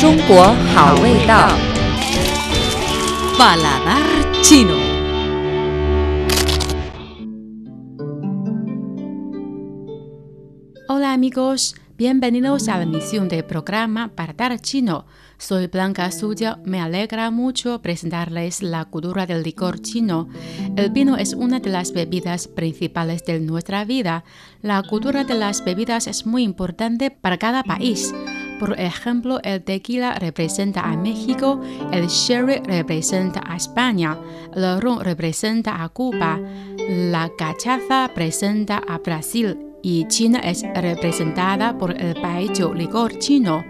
中国好味道。 Paladar chino. Hola amigos, bienvenidos a la emisión del programa Paladar Chino. Soy Blanca Suya, me alegra mucho presentarles la cultura del licor chino. El vino es una de las bebidas principales de nuestra vida. La cultura de las bebidas es muy importante para cada país. Por ejemplo, el tequila representa a México, el sherry representa a España, el ron representa a Cuba, la cachaza presenta a Brasil y China es representada por el país licor chino.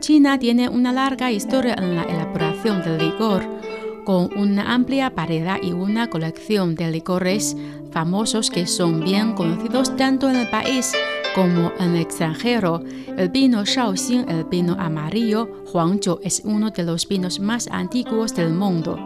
China tiene una larga historia en la elaboración del licor, con una amplia variedad y una colección de licores famosos que son bien conocidos tanto en el país como en el extranjero. El vino Shaoxing, el vino amarillo, Huangzhou, es uno de los vinos más antiguos del mundo.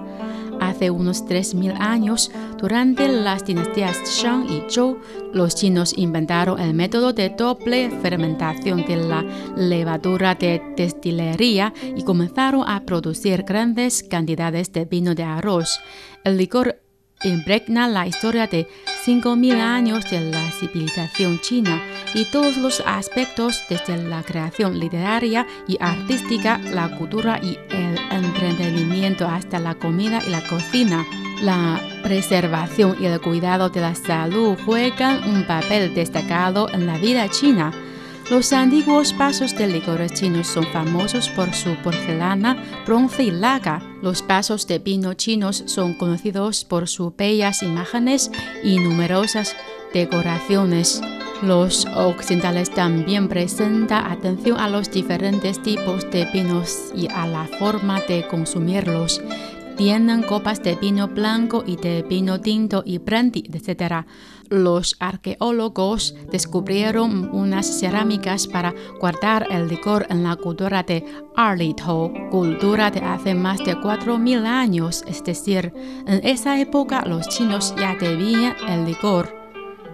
Hace unos 3.000 años, durante las dinastías Shang y Zhou, los chinos inventaron el método de doble fermentación de la levadura de destilería y comenzaron a producir grandes cantidades de vino de arroz. El licor impregna la historia de 5.000 años de la civilización china y todos los aspectos desde la creación literaria y artística, la cultura y el entretenimiento hasta la comida y la cocina. La preservación y el cuidado de la salud juegan un papel destacado en la vida china. Los antiguos vasos de licores chinos son famosos por su porcelana, bronce y laca. Los vasos de vino chinos son conocidos por sus bellas imágenes y numerosas decoraciones. Los occidentales también presentan atención a los diferentes tipos de vinos y a la forma de consumirlos. Tienen copas de vino blanco y de vino tinto y brandy, etc. Los arqueólogos descubrieron unas cerámicas para guardar el licor en la cultura de Arlito, cultura de hace más de 4.000 años, es decir, en esa época los chinos ya bebían el licor.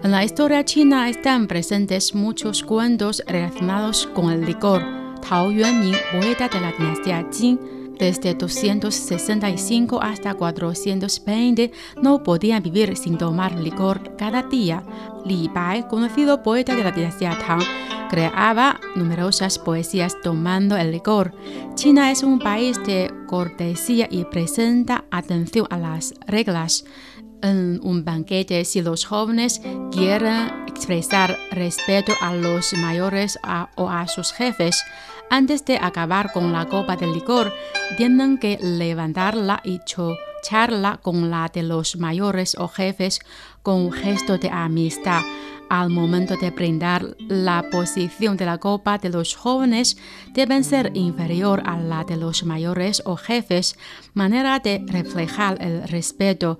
En la historia china están presentes muchos cuentos relacionados con el licor. Tao Yuanming, poeta de la dinastía Jin, desde 265 hasta 420 no podían vivir sin tomar licor cada día. Li Bai, conocido poeta de la dinastía Tang, creaba numerosas poesías tomando el licor. China es un país de cortesía y presenta atención a las reglas. En un banquete, si los jóvenes quieren expresar respeto a los mayores o a sus jefes, antes de acabar con la copa de licor, tienen que levantarla y chocharla con la de los mayores o jefes con un gesto de amistad. Al momento de brindar, la posición de la copa de los jóvenes debe ser inferior a la de los mayores o jefes, manera de reflejar el respeto.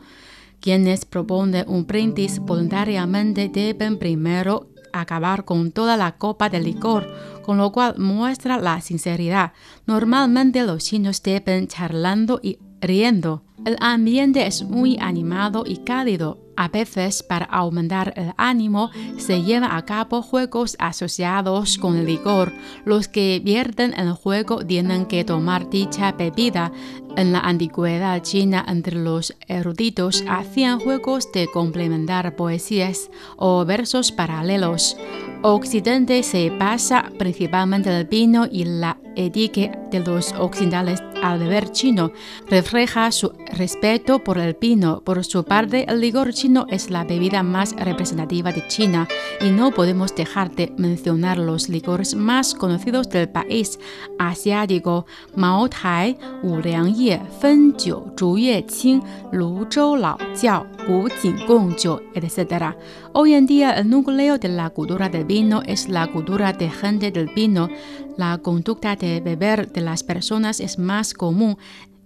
Quienes proponen un brindis voluntariamente deben primero acabar con toda la copa de licor, con lo cual muestra la sinceridad. Normalmente los chinos deben charlando y riendo. El ambiente es muy animado y cálido. A veces, para aumentar el ánimo, se llevan a cabo juegos asociados con el licor. Los que pierden el juego tienen que tomar dicha bebida. En la antigüedad china, entre los eruditos hacían juegos de complementar poesías o versos paralelos. Occidente se basa principalmente el vino y la etiqueta de los occidentales al beber chino refleja su respeto por el vino. Por su parte, el licor chino es la bebida más representativa de China y no podemos dejar de mencionar los licores más conocidos del país asiático: Mao Tai, Wu Liang Ye, Fen Jiu, Zhu Yue Qing, Lu Zhou Lao Jiao, Gong Jiu, etc. Hoy en día, el núcleo de la cultura del vino es la cultura de gente del vino. La conducta de beber de las personas es más común.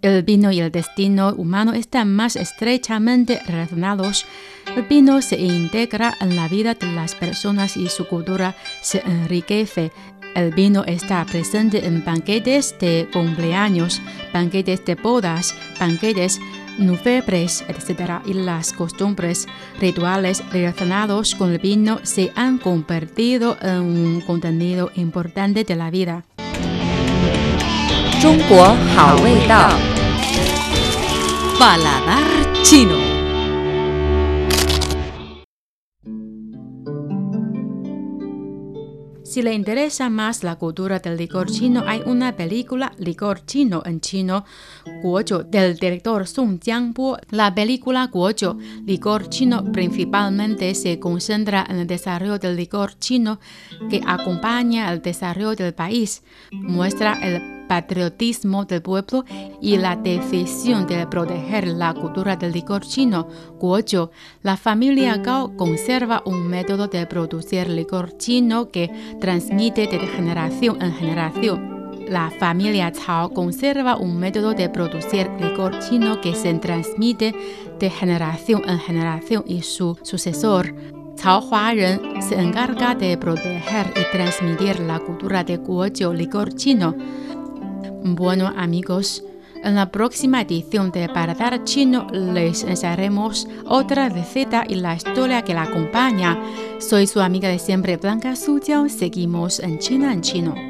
El vino y el destino humano están más estrechamente relacionados. El vino se integra en la vida de las personas y su cultura se enriquece. El vino está presente en banquetes de cumpleaños, banquetes de bodas, banquetes nubes, etc. y las costumbres rituales relacionados con el vino se han convertido en un contenido importante de la vida. Paladar chino. Si le interesa más la cultura del licor chino, hay una película Licor chino en chino, Guozhou, del director Song Jiangbo. La película Guozhou, Licor chino, principalmente se concentra en el desarrollo del licor chino que acompaña el desarrollo del país. Muestra el patriotismo del pueblo y la decisión de proteger la cultura del licor chino, Guozhou, la familia Gao conserva un método de producir licor chino que transmite de generación en generación. La familia Cao conserva un método de producir licor chino que se transmite de generación en generación y su sucesor, Cao Huaren, se encarga de proteger y transmitir la cultura de Guozhou licor chino. Bueno amigos, en la próxima edición de Paradar Chino les enseñaremos otra receta y la historia que la acompaña. Soy su amiga de siempre Blanca Sujiao. Seguimos en China en Chino.